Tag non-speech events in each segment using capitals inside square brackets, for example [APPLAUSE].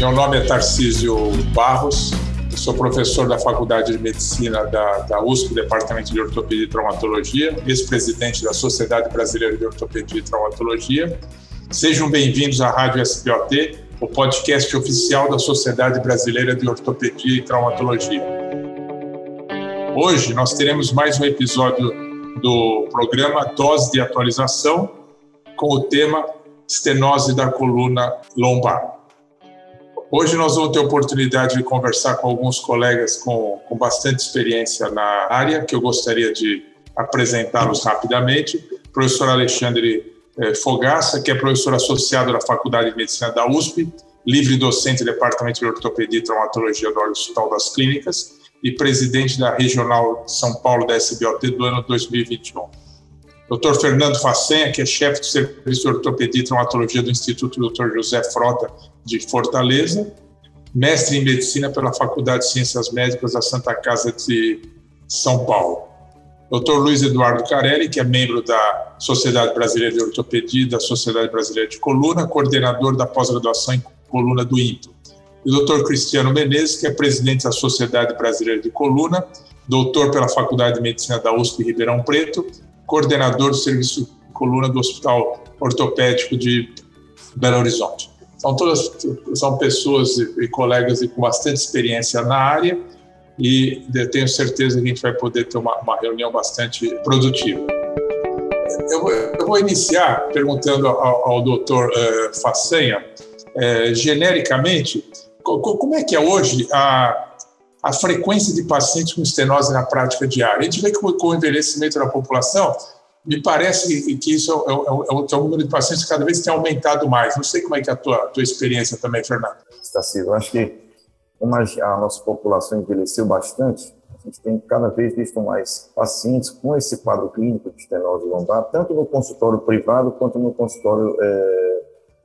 Meu nome é Tarcísio Barros, sou professor da Faculdade de Medicina da, da USP, Departamento de Ortopedia e Traumatologia, ex-presidente da Sociedade Brasileira de Ortopedia e Traumatologia. Sejam bem-vindos à Rádio SPOT, o podcast oficial da Sociedade Brasileira de Ortopedia e Traumatologia. Hoje nós teremos mais um episódio do programa Dose de Atualização com o tema estenose da coluna lombar. Hoje nós vamos ter a oportunidade de conversar com alguns colegas com, com bastante experiência na área, que eu gostaria de apresentá-los rapidamente. Professor Alexandre eh, Fogaça, que é professor associado da Faculdade de Medicina da USP, livre docente do Departamento de Ortopedia e Traumatologia do Hospital das Clínicas e presidente da Regional de São Paulo da SBOT do ano 2021. Dr. Fernando Facenha, que é chefe do Serviço de Ortopedia e Traumatologia do Instituto Dr. José Frota de Fortaleza, mestre em Medicina pela Faculdade de Ciências Médicas da Santa Casa de São Paulo. Dr. Luiz Eduardo Carelli, que é membro da Sociedade Brasileira de Ortopedia da Sociedade Brasileira de Coluna, coordenador da pós-graduação em coluna do INTO. E o Dr. Cristiano Menezes, que é presidente da Sociedade Brasileira de Coluna, doutor pela Faculdade de Medicina da USP Ribeirão Preto coordenador do serviço coluna do Hospital Ortopédico de Belo Horizonte. São todas são pessoas e, e colegas com bastante experiência na área e tenho certeza que a gente vai poder ter uma, uma reunião bastante produtiva. Eu eu vou iniciar perguntando ao, ao doutor uh, Facenha, uh, genericamente, como é que é hoje a, a frequência de pacientes com estenose na prática diária. A gente vê que com o envelhecimento da população, me parece que isso é, é, é, é um número de pacientes que cada vez tem aumentado mais. Não sei como é que é a tua, tua experiência também, Fernando. Está. Eu acho que como a nossa população envelheceu bastante, a gente tem cada vez visto mais pacientes com esse quadro clínico de estenose lombar, tanto no consultório privado quanto no consultório, é,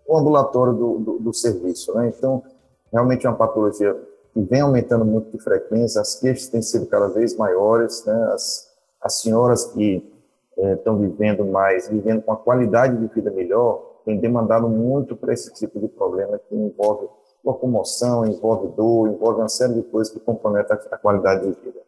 no ambulatório do, do, do serviço. Né? Então, realmente é uma patologia que vem aumentando muito de frequência, as queixas têm sido cada vez maiores, né? as, as senhoras que estão é, vivendo mais, vivendo com a qualidade de vida melhor, têm demandado muito para esse tipo de problema que envolve locomoção, envolve dor, envolve uma série de coisas que comprometem a qualidade de vida.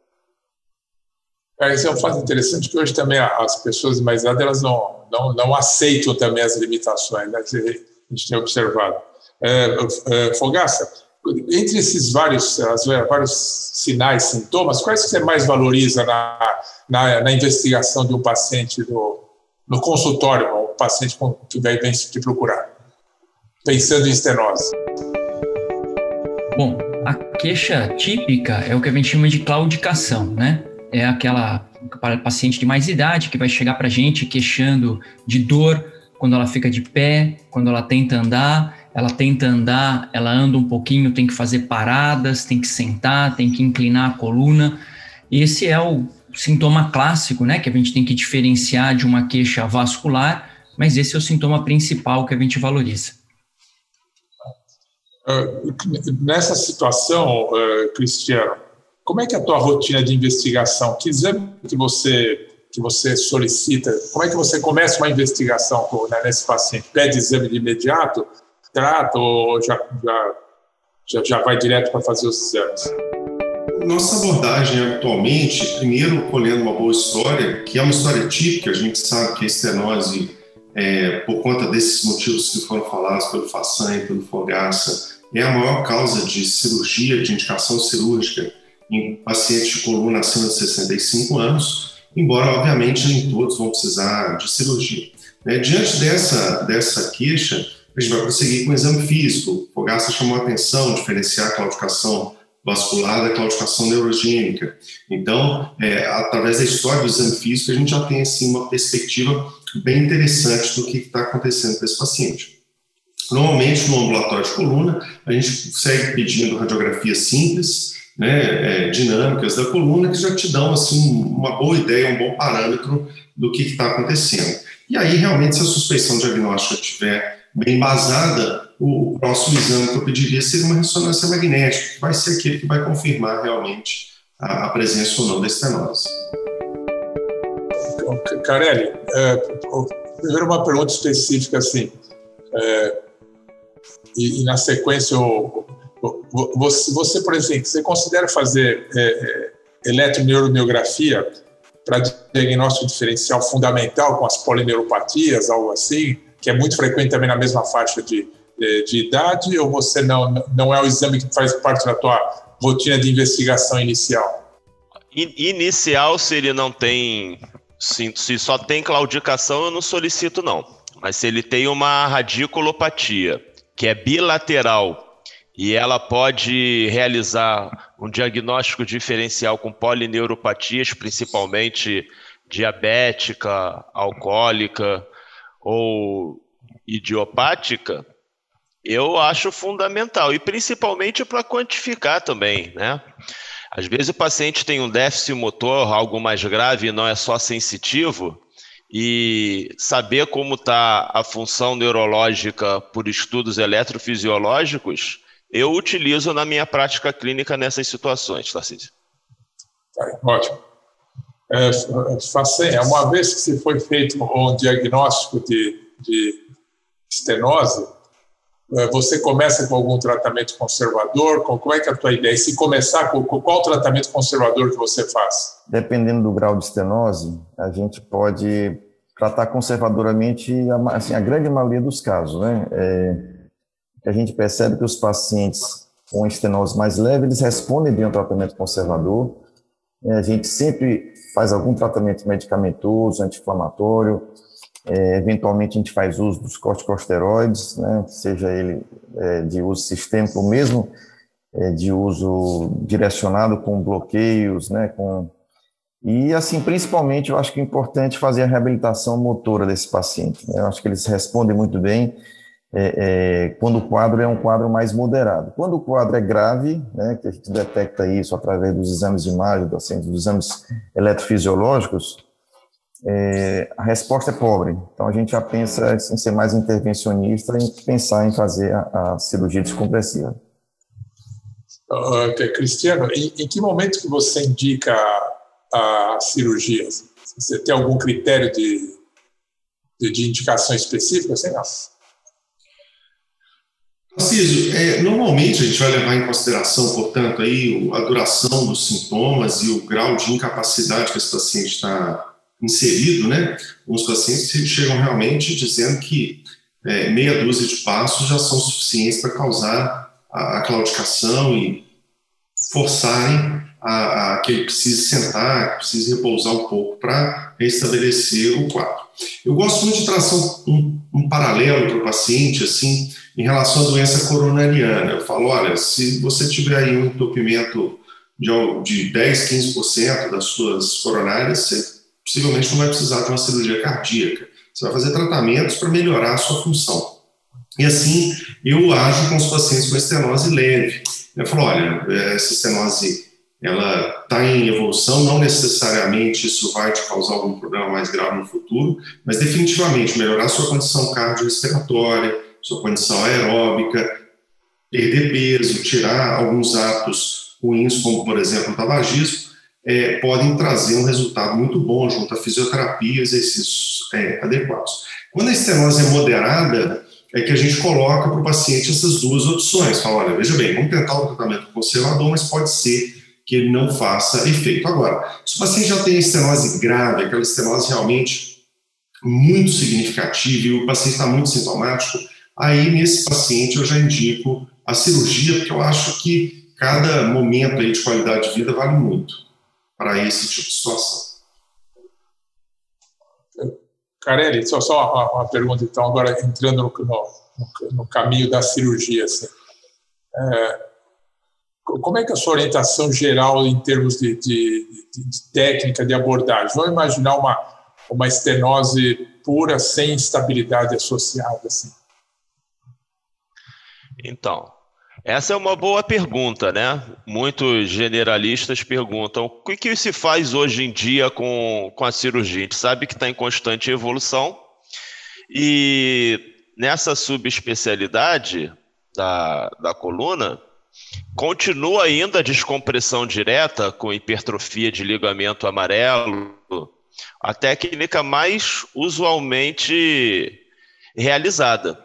É, isso é um fato interessante que hoje também as pessoas mais idade elas não, não, não aceitam também as limitações né, a gente tem observado. É, é, Fogaça, entre esses vários, as, vários sinais, sintomas, quais que você mais valoriza na, na, na investigação de um paciente no, no consultório, o paciente que vem, vem te procurar, pensando em estenose? Bom, a queixa típica é o que a gente chama de claudicação, né? É aquela paciente de mais idade que vai chegar para a gente queixando de dor quando ela fica de pé, quando ela tenta andar, ela tenta andar, ela anda um pouquinho, tem que fazer paradas, tem que sentar, tem que inclinar a coluna. Esse é o sintoma clássico, né, que a gente tem que diferenciar de uma queixa vascular, mas esse é o sintoma principal que a gente valoriza. Uh, nessa situação, uh, Cristiano, como é que é a tua rotina de investigação? Que exame que você que você solicita? Como é que você começa uma investigação né, nesse paciente? Pede exame de imediato? Trata ou já, já, já, já vai direto para fazer os exames? Nossa abordagem atualmente, primeiro colhendo uma boa história, que é uma história típica, a gente sabe que a estenose, é, por conta desses motivos que foram falados pelo Façanha e pelo Fogaça, é a maior causa de cirurgia, de indicação cirúrgica em pacientes de coluna acima de 65 anos, embora, obviamente, nem todos vão precisar de cirurgia. Né? Diante dessa, dessa queixa, a gente vai prosseguir com o exame físico. O Fogaça chamou a atenção, diferenciar a claudicação vascular da claudicação neurogênica. Então, é, através da história do exame físico, a gente já tem assim, uma perspectiva bem interessante do que está acontecendo com esse paciente. Normalmente, no ambulatório de coluna, a gente segue pedindo radiografias simples, né, é, dinâmicas da coluna, que já te dão assim, uma boa ideia, um bom parâmetro do que está acontecendo. E aí, realmente, se a suspeição diagnóstica tiver bem embasada, o próximo exame que eu pediria seria uma ressonância magnética, que vai ser aquele que vai confirmar realmente a, a presença ou não da estenose. Carelli, é, primeiro uma pergunta específica assim, é, e, e, na sequência eu, você, você, por exemplo, você considera fazer é, é, eletroneuromiografia para diagnóstico diferencial fundamental com as polineuropatias, algo assim, que é muito frequente também na mesma faixa de, de, de idade, ou você não, não é o exame que faz parte da tua rotina de investigação inicial? Inicial, se ele não tem, se só tem claudicação, eu não solicito não. Mas se ele tem uma radiculopatia, que é bilateral e ela pode realizar um diagnóstico diferencial com polineuropatias, principalmente diabética, alcoólica ou idiopática, eu acho fundamental e principalmente para quantificar também, né? Às vezes o paciente tem um déficit motor, algo mais grave, não é só sensitivo, e saber como está a função neurológica por estudos eletrofisiológicos eu utilizo na minha prática clínica nessas situações, Tarcísio. Tá, ótimo. É, é, uma vez que se foi feito um diagnóstico de, de estenose, é, você começa com algum tratamento conservador? Como é é a tua ideia? E se começar, com qual tratamento conservador que você faz? Dependendo do grau de estenose, a gente pode tratar conservadoramente assim, a grande maioria dos casos, né? É, a gente percebe que os pacientes com estenose mais leve, eles respondem bem ao tratamento conservador. É, a gente sempre faz algum tratamento medicamentoso, anti-inflamatório, é, eventualmente a gente faz uso dos corticosteroides, né, seja ele é, de uso sistêmico ou mesmo é, de uso direcionado com bloqueios, né, com e assim principalmente eu acho que é importante fazer a reabilitação motora desse paciente. Né, eu acho que eles respondem muito bem é, é, quando o quadro é um quadro mais moderado. Quando o quadro é grave, né, que a gente detecta isso através dos exames de imagem, dos exames eletrofisiológicos, é, a resposta é pobre. Então a gente já pensa em ser mais intervencionista e pensar em fazer a, a cirurgia descompressiva. Uh, Cristiano, em, em, que momento que você indica a, a cirurgia? Você tem algum critério de, de, de indicação específica? Assim. Císio, é, normalmente a gente vai levar em consideração, portanto, aí a duração dos sintomas e o grau de incapacidade que esse paciente está inserido, né? Os pacientes chegam realmente dizendo que é, meia dúzia de passos já são suficientes para causar a, a claudicação e forçarem a, a, que precise sentar, que precise repousar um pouco para restabelecer o quadro. Eu gosto muito de traçar um, um paralelo para o paciente, assim, em relação à doença coronariana. Eu falo, olha, se você tiver aí um entupimento de, de 10, 15% das suas coronárias, você possivelmente não vai precisar de uma cirurgia cardíaca. Você vai fazer tratamentos para melhorar a sua função. E assim, eu ajo com os pacientes com estenose leve. Eu falo, olha, essa estenose ela está em evolução, não necessariamente isso vai te causar algum problema mais grave no futuro, mas definitivamente melhorar sua condição cardiorrespiratória, sua condição aeróbica, perder peso, tirar alguns hábitos ruins, como por exemplo o tabagismo, é, podem trazer um resultado muito bom junto à fisioterapia e exercícios é, adequados. Quando a estenose é moderada, é que a gente coloca para o paciente essas duas opções. Fala, olha, veja bem, vamos tentar o tratamento conservador, mas pode ser que ele não faça efeito. Agora, se o paciente já tem estenose grave, aquela estenose realmente muito significativa e o paciente está muito sintomático, aí nesse paciente eu já indico a cirurgia, porque eu acho que cada momento aí de qualidade de vida vale muito para esse tipo de situação. Carelli, só, só uma, uma, pergunta, então, agora entrando no, no, no caminho da cirurgia. Assim. É, como é que é a sua orientação geral em termos de, de, de técnica de abordagem? Vamos imaginar uma, uma estenose pura sem instabilidade associada. Assim. Então, essa é uma boa pergunta, né? Muitos generalistas perguntam o que, que se faz hoje em dia com, com a cirurgia? A gente sabe que está em constante evolução e nessa subespecialidade da, da coluna, Continua ainda a descompressão direta com hipertrofia de ligamento amarelo, a técnica mais usualmente realizada.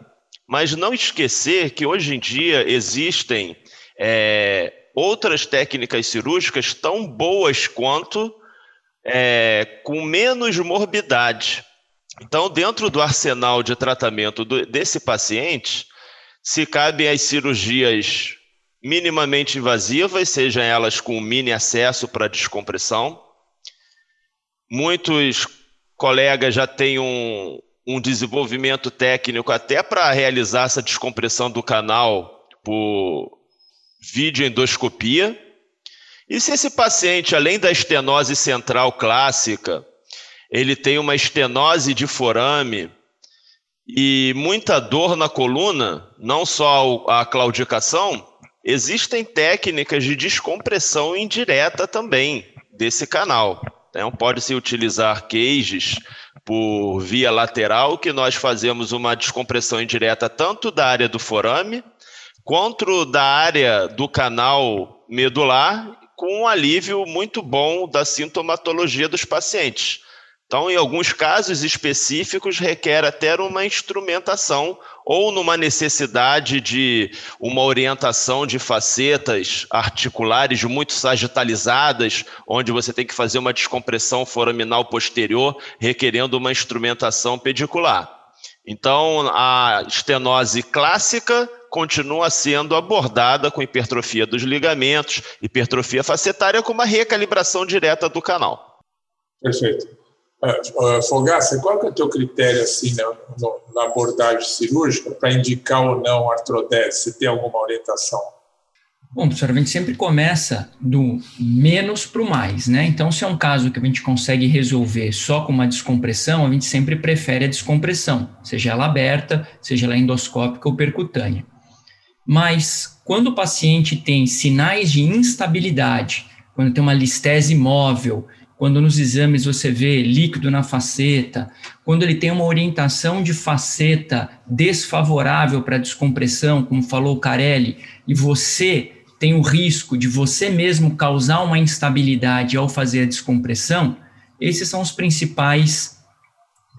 Mas não esquecer que hoje em dia existem é, outras técnicas cirúrgicas tão boas quanto, é, com menos morbidade. Então, dentro do arsenal de tratamento do, desse paciente, se cabem as cirurgias minimamente invasivas, sejam elas com mini acesso para descompressão. Muitos colegas já têm um, um desenvolvimento técnico até para realizar essa descompressão do canal por videoendoscopia. E se esse paciente, além da estenose central clássica, ele tem uma estenose de forame e muita dor na coluna, não só a claudicação, existem técnicas de descompressão indireta também desse canal. Então, pode-se utilizar cages por via lateral, que nós fazemos uma descompressão indireta tanto da área do forame, quanto da área do canal medular, com um alívio muito bom da sintomatologia dos pacientes. Então, em alguns casos específicos, requer até uma instrumentação ou numa necessidade de uma orientação de facetas articulares muito sagitalizadas, onde você tem que fazer uma descompressão foraminal posterior, requerendo uma instrumentação pedicular. Então, a estenose clássica continua sendo abordada com hipertrofia dos ligamentos, hipertrofia facetária, com uma recalibração direta do canal. Perfeito. Uh, Fogaça, qual que é o teu critério assim na, na abordagem cirúrgica para indicar ou não artrodese? Você tem alguma orientação? Bom, professor, a gente sempre começa do menos para o mais, né? Então, se é um caso que a gente consegue resolver só com uma descompressão, a gente sempre prefere a descompressão, seja ela aberta, seja ela endoscópica ou percutânea. Mas, quando o paciente tem sinais de instabilidade, quando tem uma listese móvel, quando nos exames você vê líquido na faceta, quando ele tem uma orientação de faceta desfavorável para descompressão, como falou o Carelli, e você tem o risco de você mesmo causar uma instabilidade ao fazer a descompressão, esses são os principais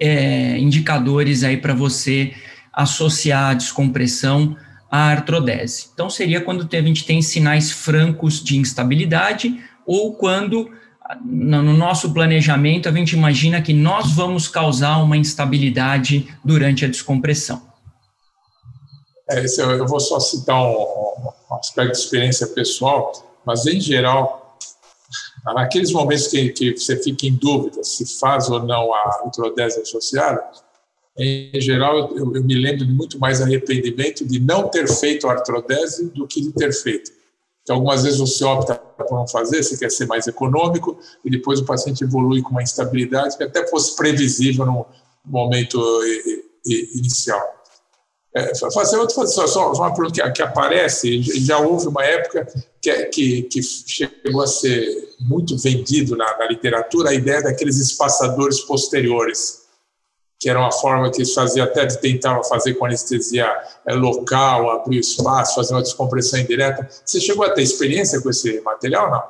é, indicadores aí para você associar a descompressão à artrodese. Então, seria quando a gente tem sinais francos de instabilidade ou quando no nosso planejamento, a gente imagina que nós vamos causar uma instabilidade durante a descompressão. É, eu vou só citar um, aspecto de experiência pessoal, mas em geral, naqueles momentos que, que você fica em dúvida se faz ou não a artrodese associada, em geral, eu, eu me lembro de muito mais arrependimento de não ter feito a artrodese do que de ter feito. Então, algumas vezes você opta por não fazer, você quer ser mais econômico, e depois o paciente evolui com uma instabilidade que até fosse previsível no momento inicial. É, fazer outra, só, só uma pergunta que, que, aparece, já houve uma época que, que, que chegou a ser muito vendido na, na literatura a ideia daqueles espaçadores posteriores que era uma forma que eles faziam até de tentar fazer com anestesia é, local, abrir espaço, fazer uma descompressão indireta. Você chegou a ter experiência com esse material, não?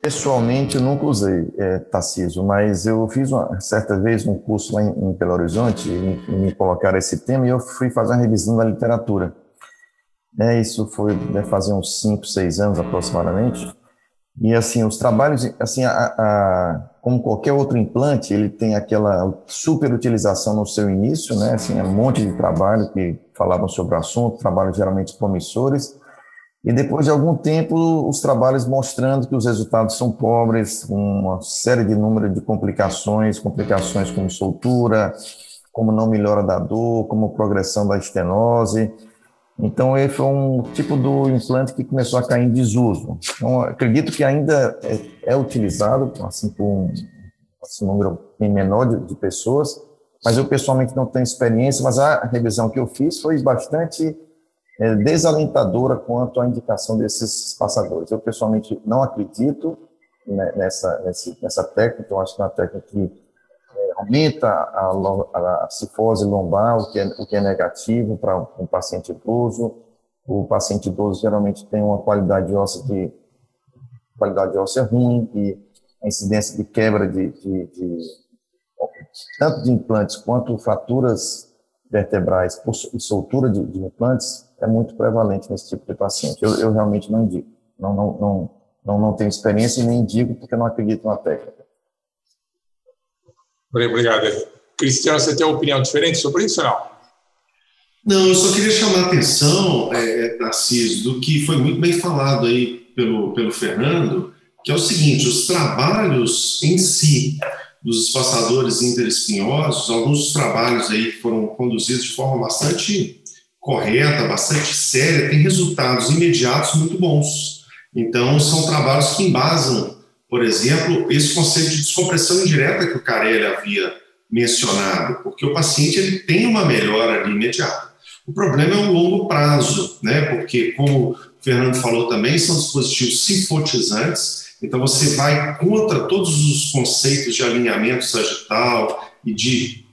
Pessoalmente, eu nunca usei é, Tarcísio, mas eu fiz uma certa vez um curso lá em, em Belo Horizonte e, me colocaram esse tema e eu fui fazer uma revisão da literatura. É, isso foi fazer uns 5, 6 anos aproximadamente. E assim, os trabalhos, assim, a, a, como qualquer outro implante, ele tem aquela super utilização no seu início, né? Assim, é um monte de trabalho que falavam sobre o assunto, trabalhos geralmente promissores. E depois de algum tempo, os trabalhos mostrando que os resultados são pobres, uma série de número de complicações, complicações como soltura, como não melhora da dor, como progressão da estenose. Então, esse foi um tipo do implante que começou a cair em desuso. Então, acredito que ainda é, é utilizado, assim, por um, assim, um número menor de, de, pessoas, mas eu pessoalmente não tenho experiência, mas a revisão que eu fiz foi bastante é, desalentadora quanto à indicação desses passadores. Eu pessoalmente não acredito nessa, nessa técnica, então acho que é uma técnica que aumenta a, a cifose lombar, o que é, o que é negativo para um paciente idoso. O paciente idoso geralmente tem uma qualidade óssea de qualidade óssea ruim e a incidência de quebra de, de, de tanto de implantes quanto fraturas vertebrais e soltura de, de, implantes é muito prevalente nesse tipo de paciente. Eu, eu realmente não indico. Não, não, não, não, não tenho experiência e nem indico porque não acredito na técnica. Obrigado. Cristiano, você tem uma opinião diferente sobre isso ou não? Não, eu só queria chamar a atenção, é, Tarcísio, do que foi muito bem falado aí pelo, pelo Fernando, que é o seguinte, os trabalhos em si dos espaçadores interespinhosos, alguns trabalhos aí foram conduzidos de forma bastante correta, bastante séria, têm resultados imediatos muito bons. Então, são trabalhos que embasam, por exemplo, esse conceito de descompressão indireta que o Carelli havia mencionado, porque o paciente ele tem uma melhora ali imediata. O problema é o longo prazo, né? Porque, como o Fernando falou também, são dispositivos simpotizantes, então você vai contra todos os conceitos de alinhamento sagital e de,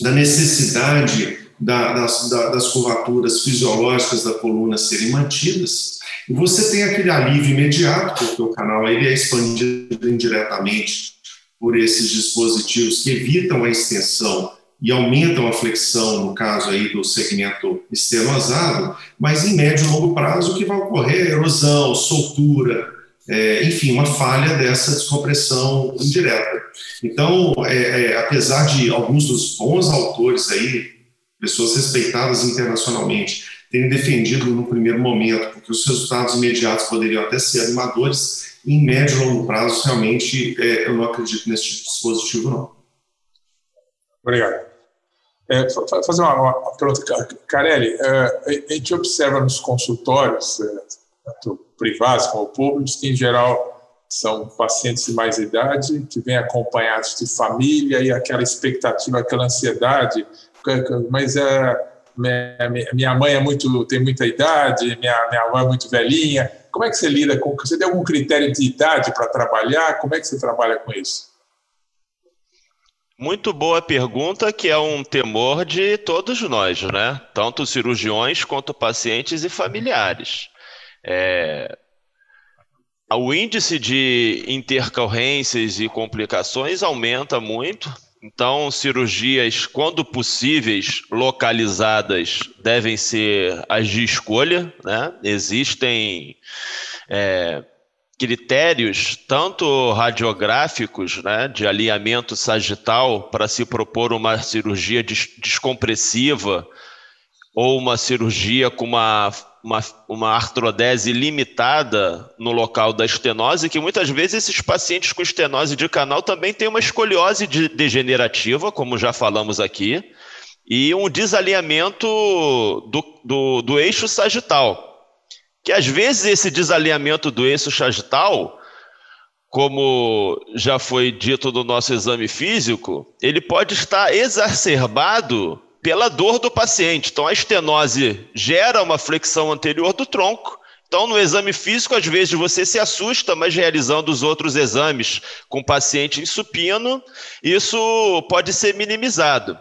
da necessidade da, das, da, das curvaturas fisiológicas da coluna serem mantidas, e você tem aquele alívio imediato, porque o canal ele é expandido indiretamente por esses dispositivos que evitam a extensão e aumentam a flexão, no caso aí do segmento estenosado, mas em médio e longo prazo o que vai ocorrer é erosão, soltura, é, enfim, uma falha dessa descompressão indireta. Então, é, é, apesar de alguns dos bons autores aí, pessoas respeitadas internacionalmente, terem defendido no primeiro momento, porque os resultados imediatos poderiam até ser animadores, em médio e longo prazo, realmente, é, eu não acredito nesse tipo de dispositivo, não. Obrigado. É, fazer uma, uma pergunta, Carelli, é, a gente observa nos consultórios, é, tanto privados como públicos, que em geral são pacientes de mais idade, que vêm acompanhados de família e aquela expectativa, aquela ansiedade, mas é, minha, mãe é muito, tem muita idade, minha, minha avó é muito velhinha. Como é que você lida com Você tem algum critério de idade para trabalhar? Como é que você trabalha com isso? Muito boa pergunta, que é um temor de todos nós, né? Tanto cirurgiões quanto pacientes e familiares. É... O índice de intercorrências e complicações aumenta muito, então cirurgias, quando possíveis, localizadas, devem ser as de escolha, né? Existem. É critérios, tanto radiográficos, né, de alinhamento sagital, para se propor uma cirurgia descompressiva ou uma cirurgia com uma, uma, uma artrodese limitada no local da estenose, que muitas vezes esses pacientes com estenose de canal também têm uma escoliose degenerativa, como já falamos aqui, e um desalinhamento do, do, do eixo sagital. Que às vezes esse desalinhamento do eixo sagital, como já foi dito no nosso exame físico, ele pode estar exacerbado pela dor do paciente. Então, a estenose gera uma flexão anterior do tronco. Então, no exame físico, às vezes você se assusta, mas realizando os outros exames com o paciente em supino, isso pode ser minimizado.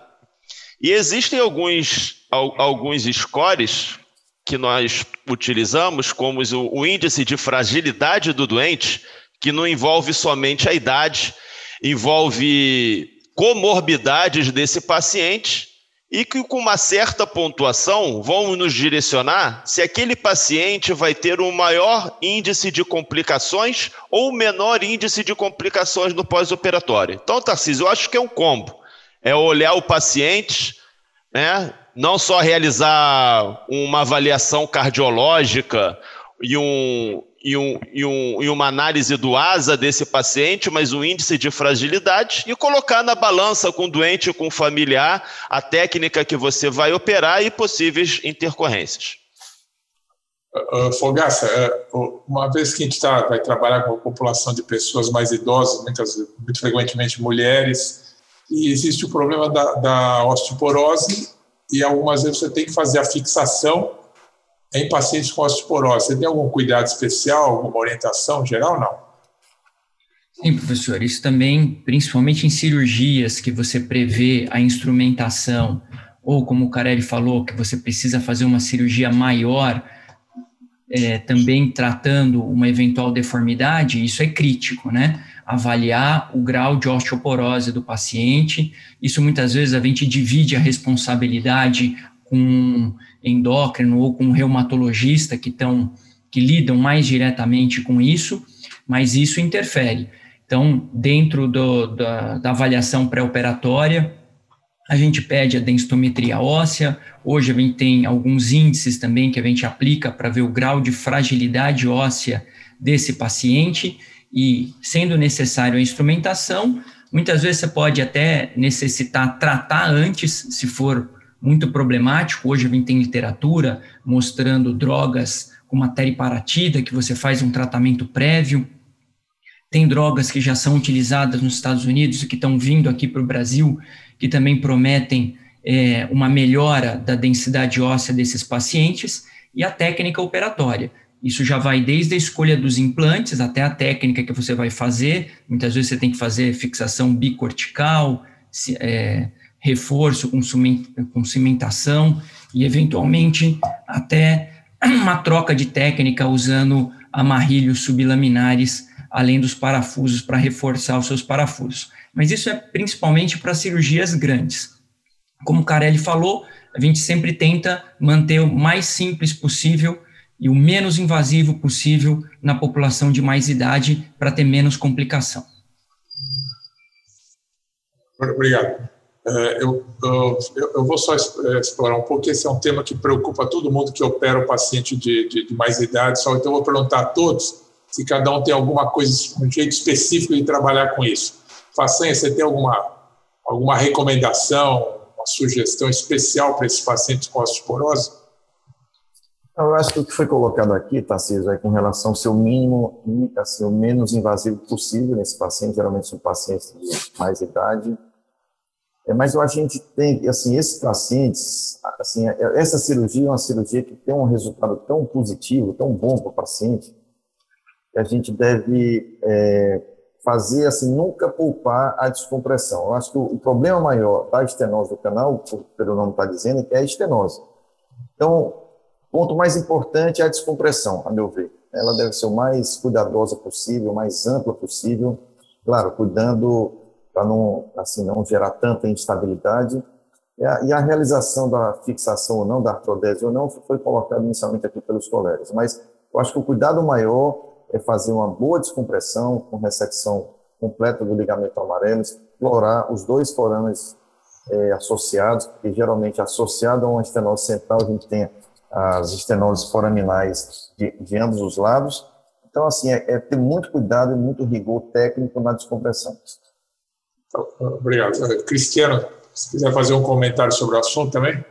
E existem alguns, alguns scores que nós utilizamos, como o índice de fragilidade do doente, que não envolve somente a idade, envolve comorbidades desse paciente e que com uma certa pontuação vão nos direcionar se aquele paciente vai ter um maior índice de complicações ou menor índice de complicações no pós-operatório. Então, Tarcísio, eu acho que é um combo. É olhar o paciente, né, não só realizar uma avaliação cardiológica e, um, e, um, e, um, e uma análise do ASA desse paciente, mas o índice de fragilidade, e colocar na balança com o doente com o familiar a técnica que você vai operar e possíveis intercorrências. Uh, Fogaça, uh, uma vez que a gente tá, vai trabalhar com a população de pessoas mais idosas, muitas, muito frequentemente mulheres, e existe o problema da, da osteoporose e algumas vezes você tem que fazer a fixação em pacientes com osteoporose. Você tem algum cuidado especial, alguma orientação geral? Não. Sim, professor. Isso também, principalmente em cirurgias que você prevê a instrumentação, ou como o Carelli falou, que você precisa fazer uma cirurgia maior, é, também tratando uma eventual deformidade, isso é crítico, né? avaliar o grau de osteoporose do paciente. Isso muitas vezes a gente divide a responsabilidade com endócrino ou com reumatologista que estão que lidam mais diretamente com isso, mas isso interfere. Então, dentro do, da, da avaliação pré-operatória, a gente pede a densitometria óssea. Hoje a gente tem alguns índices também que a gente aplica para ver o grau de fragilidade óssea desse paciente e, sendo necessário a instrumentação, muitas vezes você pode até necessitar tratar antes, se for muito problemático. Hoje gente tem literatura mostrando drogas como a teriparatida, que você faz um tratamento prévio. Tem drogas que já são utilizadas nos Estados Unidos e que estão vindo aqui para o Brasil, que também prometem é, uma melhora da densidade óssea desses pacientes, e a técnica operatória. Isso já vai desde a escolha dos implantes até a técnica que você vai fazer. Muitas vezes você tem que fazer fixação bicortical, é, reforço com, cimentação e, eventualmente, até [CLEARS THROAT] uma troca de técnica usando amarrilhos sublaminares, além dos parafusos para reforçar os seus parafusos. Mas isso é principalmente para cirurgias grandes. Como o Carelli falou, a gente sempre tenta manter o mais simples possível e o menos invasivo possível na população de mais idade para ter menos complicação. Obrigado. É, eu, eu, eu, vou só é, explorar um pouco, esse é um tema que preocupa todo mundo que opera o paciente de, de, de mais idade, só então eu vou perguntar a todos se cada um tem alguma coisa, um jeito específico de trabalhar com isso. Façanha, você tem alguma, alguma recomendação, uma sugestão especial para esses pacientes com osteoporose? Eu acho que o que foi colocado aqui, Tarcísio, é com relação ao seu mínimo assim, o menos invasivo possível nesse paciente, geralmente são pacientes de mais idade. É, mas a gente tem, assim, esses pacientes, assim, é, essa cirurgia é uma cirurgia que tem um resultado tão positivo, tão bom para o paciente, que a gente deve é, fazer, assim, nunca poupar a descompressão. Eu acho que o, o problema maior da estenose do canal, pelo nome está dizendo, é é a estenose. Então, ponto mais importante é a descompressão, a meu ver. Ela deve ser o mais cuidadosa possível, o mais ampla possível, claro, cuidando para não, assim, não gerar tanta instabilidade. E a, e a, realização da fixação ou não, da artrodese ou não, foi colocado inicialmente aqui pelos colegas. Mas eu acho que o cuidado maior é fazer uma boa descompressão com ressecção completa do ligamento amarelo, explorar os dois forames é, associados, porque geralmente associado a uma estenose central a gente tem as estenoses foraminais de, de ambos os lados. Então, assim, é, é, ter muito cuidado e muito rigor técnico na descompressão. Obrigado. Cristiano, se quiser fazer um comentário sobre o assunto também.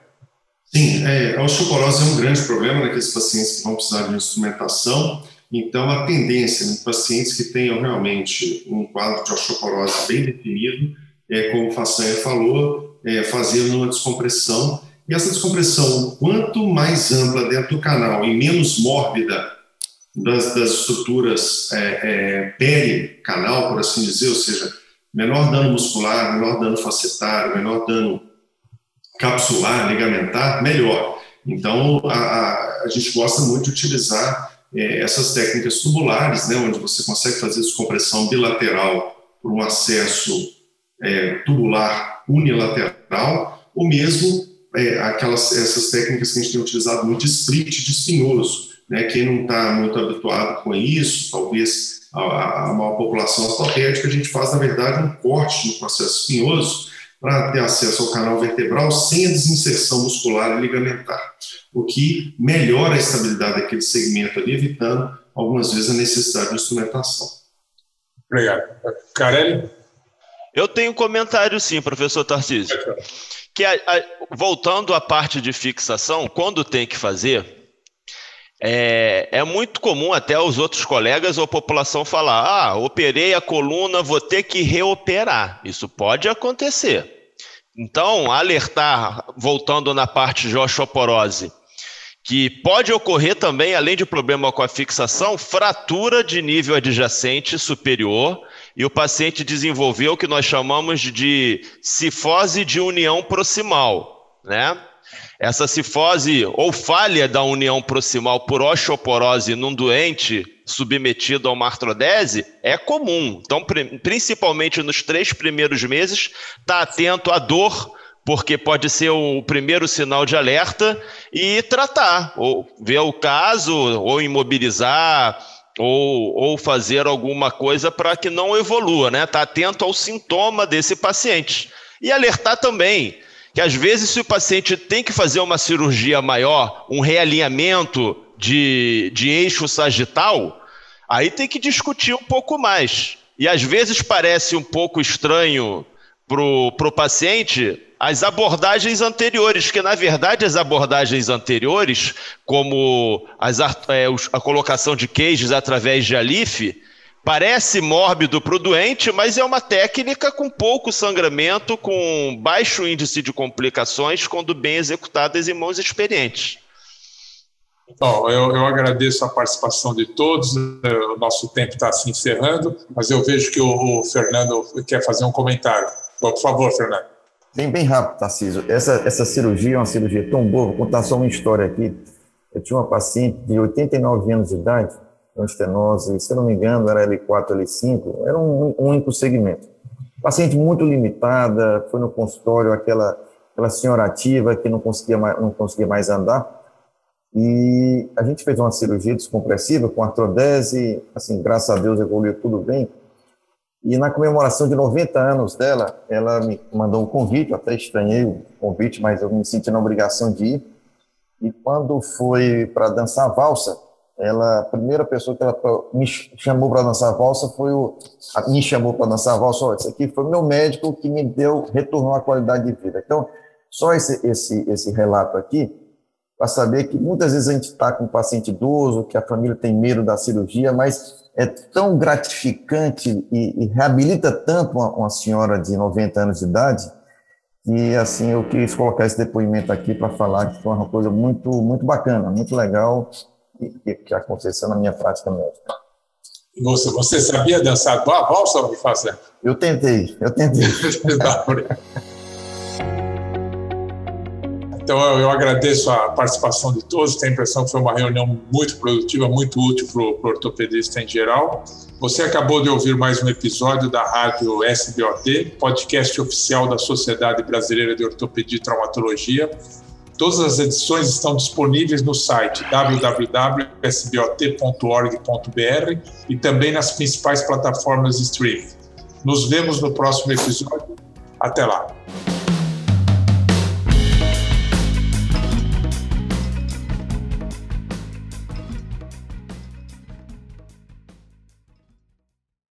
Sim, é, a osteoporose é um grande problema naqueles pacientes que vão precisar de instrumentação. Então, a tendência em pacientes que tenham realmente um quadro de osteoporose bem definido, é, como o Façanha falou, é, fazer uma descompressão e essa descompressão, quanto mais ampla dentro do canal e menos mórbida das, das estruturas é, é, pericanal, por assim dizer, ou seja, menor dano muscular, menor dano facetário, menor dano capsular, ligamentar, melhor. Então, a, a, a gente gosta muito de utilizar é, essas técnicas tubulares, né, onde você consegue fazer descompressão bilateral por um acesso é, tubular unilateral, ou mesmo é, aquelas essas técnicas que a gente tem utilizado muito de split de espinhoso. Né? Quem não está muito habituado com isso, talvez a, a maior população ortopédica, a gente faz, na verdade, um corte no processo espinhoso para ter acesso ao canal vertebral sem a desinserção muscular e ligamentar, o que melhora a estabilidade daquele segmento ali, evitando algumas vezes a necessidade de instrumentação. Obrigado. Carelli? Eu tenho um comentário sim, professor Tarcísio que a, a, voltando à parte de fixação, quando tem que fazer, é, é, muito comum até os outros colegas ou a população falar: ah, operei a coluna, vou ter que reoperar. Isso pode acontecer. Então, alertar, voltando na parte de osteoporose, que pode ocorrer também, além de problema com a fixação, fratura de nível adjacente superior e o paciente desenvolveu o que nós chamamos de cifose de união proximal, né? Essa cifose ou falha da união proximal por osteoporose num doente submetido a uma artrodese é comum. Então, principalmente nos três primeiros meses, está atento à dor, porque pode ser o primeiro sinal de alerta, e tratar, ou ver o caso, ou imobilizar, ou, ou fazer alguma coisa para que não evolua, né? Está atento ao sintoma desse paciente. E alertar também que às vezes se o paciente tem que fazer uma cirurgia maior, um realinhamento de, de eixo sagital, aí tem que discutir um pouco mais. E às vezes parece um pouco estranho para o paciente as abordagens anteriores, que na verdade as abordagens anteriores, como as, é, a colocação de queijos através de alife, Parece mórbido para o doente, mas é uma técnica com pouco sangramento, com baixo índice de complicações, quando bem executadas em mãos experientes. Bom, eu, eu agradeço a participação de todos. É, o nosso tempo está se encerrando, mas eu vejo que o, o, Fernando quer fazer um comentário. Por favor, Fernando. Bem, bem rápido, Tarcísio. Essa, essa cirurgia é uma cirurgia tão boa. Vou contar só uma história aqui. Eu tinha uma paciente de 89 anos de idade estenose, se não me engano, era L4, L5, era um, um único segmento. Paciente muito limitada, foi no consultório aquela, aquela senhora ativa que não conseguia, mais, não conseguia mais andar, e a gente fez uma cirurgia descompressiva com artrodese, assim, graças a Deus evoluiu tudo bem, e na comemoração de 90 anos dela, ela me mandou um convite, até estranhei o convite, mas eu me senti na obrigação de ir, e quando foi para dançar valsa, ela, a primeira pessoa que ela me chamou para dançar valsa foi o, me chamou para dançar valsa, esse aqui foi meu médico que me deu, retornou a qualidade de vida. Então, só esse, esse, esse relato aqui, para saber que muitas vezes a gente está com um paciente idoso, que a família tem medo da cirurgia, mas é tão gratificante e, e reabilita tanto uma, uma senhora de 90 anos de idade, e assim eu quis colocar esse depoimento aqui para falar que foi uma coisa muito muito bacana, muito legal que, que aconteceu na minha prática médica. Você, você sabia dançar a valsa, fazer? Eu tentei, eu tentei. [LAUGHS] então, eu agradeço a participação de todos. Tenho a impressão que foi uma reunião muito produtiva, muito útil para o ortopedista em geral. Você acabou de ouvir mais um episódio da Rádio SBOT, podcast oficial da Sociedade Brasileira de Ortopedia e Traumatologia. Todas as edições estão disponíveis no site www.sbot.org.br e também nas principais plataformas de streaming. Nos vemos no próximo episódio. Até lá!